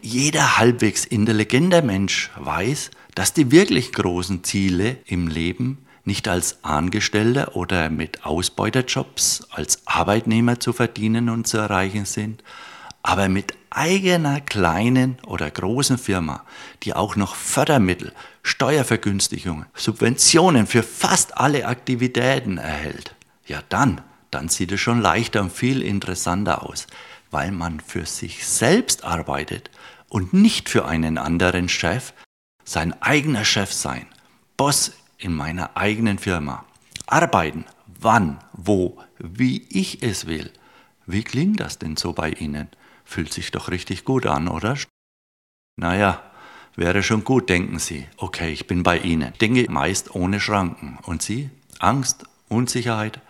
Jeder halbwegs intelligenter Mensch weiß, dass die wirklich großen Ziele im Leben nicht als Angestellter oder mit Ausbeuterjobs als Arbeitnehmer zu verdienen und zu erreichen sind, aber mit eigener kleinen oder großen Firma, die auch noch Fördermittel, Steuervergünstigungen, Subventionen für fast alle Aktivitäten erhält, ja dann, dann sieht es schon leichter und viel interessanter aus, weil man für sich selbst arbeitet und nicht für einen anderen Chef, sein eigener Chef sein, Boss in meiner eigenen Firma. Arbeiten, wann, wo, wie ich es will. Wie klingt das denn so bei Ihnen? Fühlt sich doch richtig gut an, oder? Naja, wäre schon gut, denken Sie. Okay, ich bin bei Ihnen. Dinge meist ohne Schranken. Und Sie? Angst, Unsicherheit,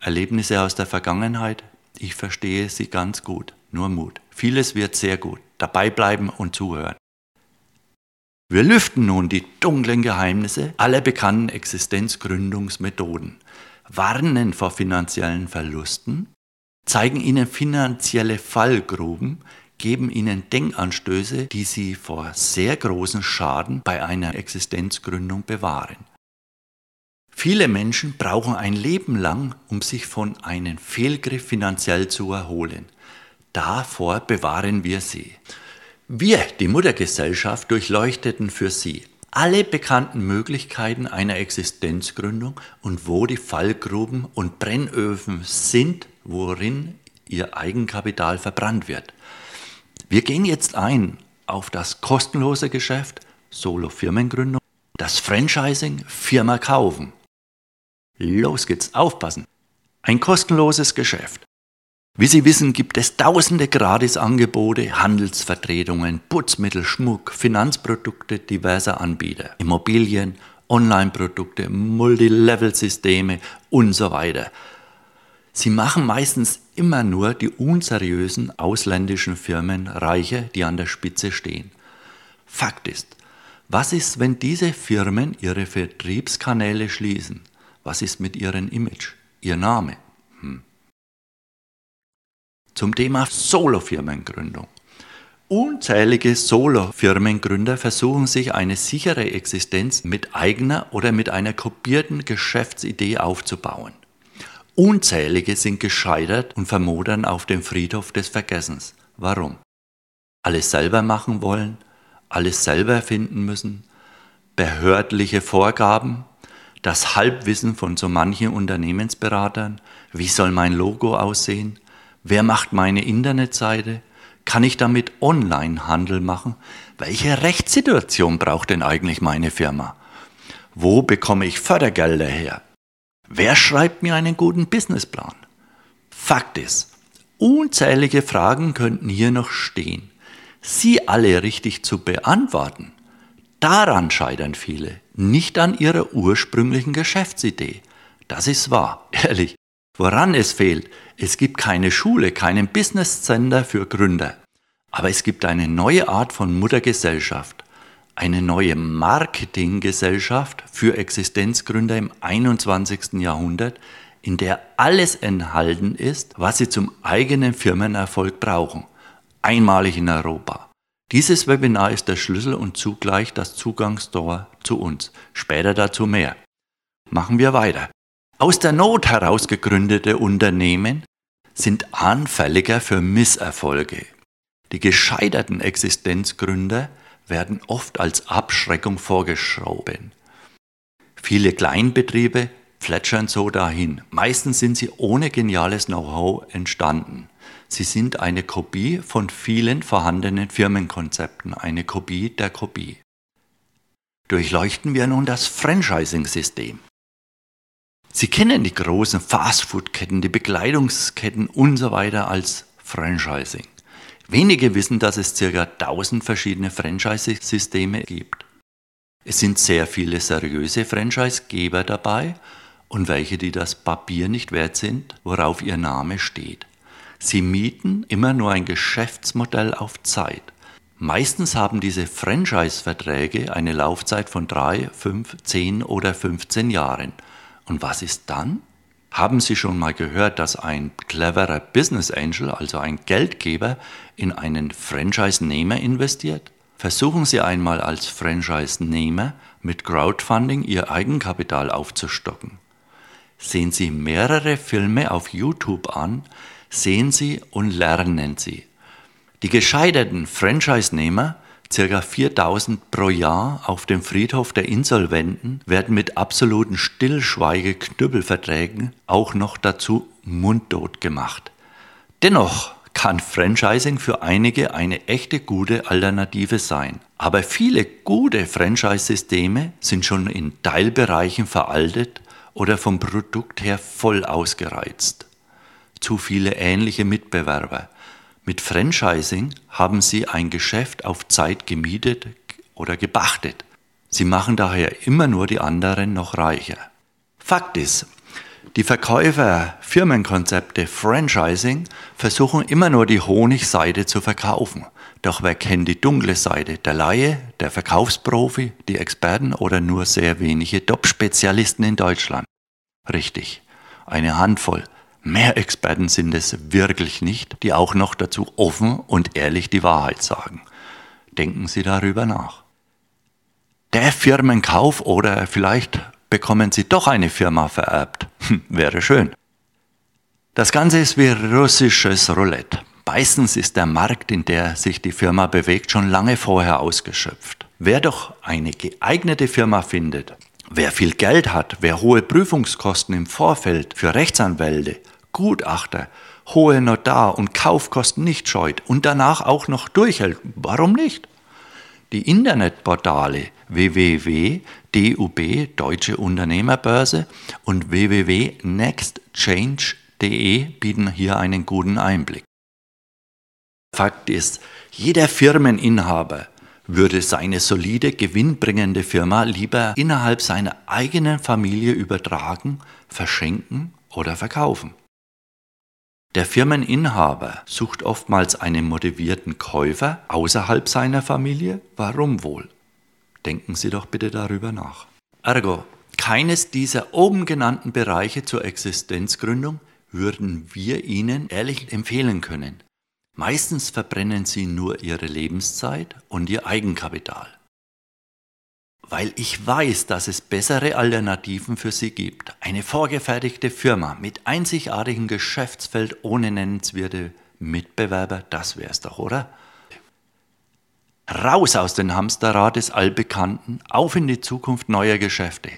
Erlebnisse aus der Vergangenheit? Ich verstehe Sie ganz gut. Nur Mut. Vieles wird sehr gut. Dabei bleiben und zuhören. Wir lüften nun die dunklen Geheimnisse aller bekannten Existenzgründungsmethoden, warnen vor finanziellen Verlusten, zeigen ihnen finanzielle Fallgruben, geben ihnen Denkanstöße, die sie vor sehr großen Schaden bei einer Existenzgründung bewahren. Viele Menschen brauchen ein Leben lang, um sich von einem Fehlgriff finanziell zu erholen. Davor bewahren wir sie. Wir, die Muttergesellschaft, durchleuchteten für sie alle bekannten Möglichkeiten einer Existenzgründung und wo die Fallgruben und Brennöfen sind, worin ihr Eigenkapital verbrannt wird. Wir gehen jetzt ein auf das kostenlose Geschäft, Solo-Firmengründung, das Franchising, Firma kaufen. Los geht's, aufpassen. Ein kostenloses Geschäft. Wie Sie wissen, gibt es tausende Gratisangebote, Handelsvertretungen, Putzmittel, Schmuck, Finanzprodukte diverser Anbieter, Immobilien, Online-Produkte, Multilevel-Systeme und so weiter. Sie machen meistens immer nur die unseriösen ausländischen Firmen reicher, die an der Spitze stehen. Fakt ist, was ist, wenn diese Firmen ihre Vertriebskanäle schließen? Was ist mit ihrem Image, ihr Name? Zum Thema Solo-Firmengründung. Unzählige Solo-Firmengründer versuchen sich eine sichere Existenz mit eigener oder mit einer kopierten Geschäftsidee aufzubauen. Unzählige sind gescheitert und vermodern auf dem Friedhof des Vergessens. Warum? Alles selber machen wollen, alles selber finden müssen, behördliche Vorgaben, das Halbwissen von so manchen Unternehmensberatern, wie soll mein Logo aussehen, Wer macht meine Internetseite? Kann ich damit Online-Handel machen? Welche Rechtssituation braucht denn eigentlich meine Firma? Wo bekomme ich Fördergelder her? Wer schreibt mir einen guten Businessplan? Fakt ist, unzählige Fragen könnten hier noch stehen. Sie alle richtig zu beantworten, daran scheitern viele, nicht an ihrer ursprünglichen Geschäftsidee. Das ist wahr, ehrlich. Woran es fehlt, es gibt keine Schule, keinen Business Center für Gründer. Aber es gibt eine neue Art von Muttergesellschaft, eine neue Marketinggesellschaft für Existenzgründer im 21. Jahrhundert, in der alles enthalten ist, was sie zum eigenen Firmenerfolg brauchen. Einmalig in Europa. Dieses Webinar ist der Schlüssel und zugleich das Zugangstor zu uns. Später dazu mehr. Machen wir weiter. Aus der Not heraus gegründete Unternehmen sind anfälliger für Misserfolge. Die gescheiterten Existenzgründer werden oft als Abschreckung vorgeschoben. Viele Kleinbetriebe plätschern so dahin. Meistens sind sie ohne geniales Know-how entstanden. Sie sind eine Kopie von vielen vorhandenen Firmenkonzepten, eine Kopie der Kopie. Durchleuchten wir nun das Franchising-System. Sie kennen die großen Fastfood-Ketten, die Bekleidungsketten und so weiter als Franchising. Wenige wissen, dass es ca. 1000 verschiedene Franchise-Systeme gibt. Es sind sehr viele seriöse Franchise-Geber dabei und welche, die das Papier nicht wert sind, worauf ihr Name steht. Sie mieten immer nur ein Geschäftsmodell auf Zeit. Meistens haben diese Franchise-Verträge eine Laufzeit von 3, 5, 10 oder 15 Jahren. Und was ist dann? Haben Sie schon mal gehört, dass ein cleverer Business Angel, also ein Geldgeber, in einen Franchise-Nehmer investiert? Versuchen Sie einmal als Franchise-Nehmer mit Crowdfunding Ihr Eigenkapital aufzustocken. Sehen Sie mehrere Filme auf YouTube an, sehen Sie und lernen Sie. Die gescheiterten Franchise-Nehmer Circa 4000 pro Jahr auf dem Friedhof der Insolventen werden mit absoluten Stillschweige-Knüppelverträgen auch noch dazu mundtot gemacht. Dennoch kann Franchising für einige eine echte gute Alternative sein. Aber viele gute Franchise-Systeme sind schon in Teilbereichen veraltet oder vom Produkt her voll ausgereizt. Zu viele ähnliche Mitbewerber. Mit Franchising haben Sie ein Geschäft auf Zeit gemietet oder gebachtet. Sie machen daher immer nur die anderen noch reicher. Fakt ist, die Verkäufer Firmenkonzepte Franchising versuchen immer nur die Honigseite zu verkaufen. Doch wer kennt die dunkle Seite? Der Laie, der Verkaufsprofi, die Experten oder nur sehr wenige Top-Spezialisten in Deutschland? Richtig, eine Handvoll. Mehr Experten sind es wirklich nicht, die auch noch dazu offen und ehrlich die Wahrheit sagen. Denken Sie darüber nach. Der Firmenkauf oder vielleicht bekommen Sie doch eine Firma vererbt. Hm, wäre schön. Das Ganze ist wie russisches Roulette. Meistens ist der Markt, in der sich die Firma bewegt, schon lange vorher ausgeschöpft. Wer doch eine geeignete Firma findet, wer viel Geld hat, wer hohe Prüfungskosten im Vorfeld für Rechtsanwälte Gutachter, hohe Notar- und Kaufkosten nicht scheut und danach auch noch durchhält. Warum nicht? Die Internetportale www.dub Deutsche Unternehmerbörse und www.nextchange.de bieten hier einen guten Einblick. Fakt ist, jeder Firmeninhaber würde seine solide, gewinnbringende Firma lieber innerhalb seiner eigenen Familie übertragen, verschenken oder verkaufen. Der Firmeninhaber sucht oftmals einen motivierten Käufer außerhalb seiner Familie. Warum wohl? Denken Sie doch bitte darüber nach. Ergo, keines dieser oben genannten Bereiche zur Existenzgründung würden wir Ihnen ehrlich empfehlen können. Meistens verbrennen Sie nur Ihre Lebenszeit und Ihr Eigenkapital weil ich weiß, dass es bessere Alternativen für Sie gibt. Eine vorgefertigte Firma mit einzigartigem Geschäftsfeld ohne nennenswerte Mitbewerber, das wär's doch, oder? Raus aus dem Hamsterrad des Allbekannten, auf in die Zukunft neuer Geschäfte.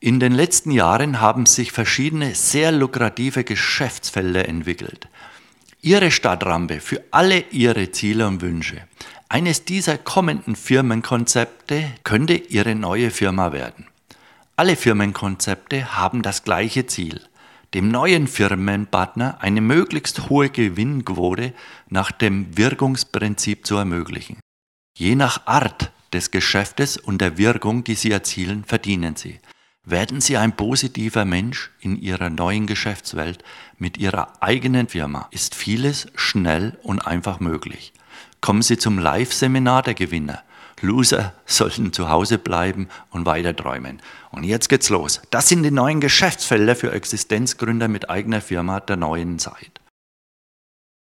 In den letzten Jahren haben sich verschiedene sehr lukrative Geschäftsfelder entwickelt. Ihre Stadtrampe für alle Ihre Ziele und Wünsche. Eines dieser kommenden Firmenkonzepte könnte Ihre neue Firma werden. Alle Firmenkonzepte haben das gleiche Ziel, dem neuen Firmenpartner eine möglichst hohe Gewinnquote nach dem Wirkungsprinzip zu ermöglichen. Je nach Art des Geschäftes und der Wirkung, die Sie erzielen, verdienen Sie. Werden Sie ein positiver Mensch in Ihrer neuen Geschäftswelt mit Ihrer eigenen Firma, ist vieles schnell und einfach möglich. Kommen Sie zum Live-Seminar der Gewinner. Loser sollten zu Hause bleiben und weiter träumen. Und jetzt geht's los. Das sind die neuen Geschäftsfelder für Existenzgründer mit eigener Firma der neuen Zeit.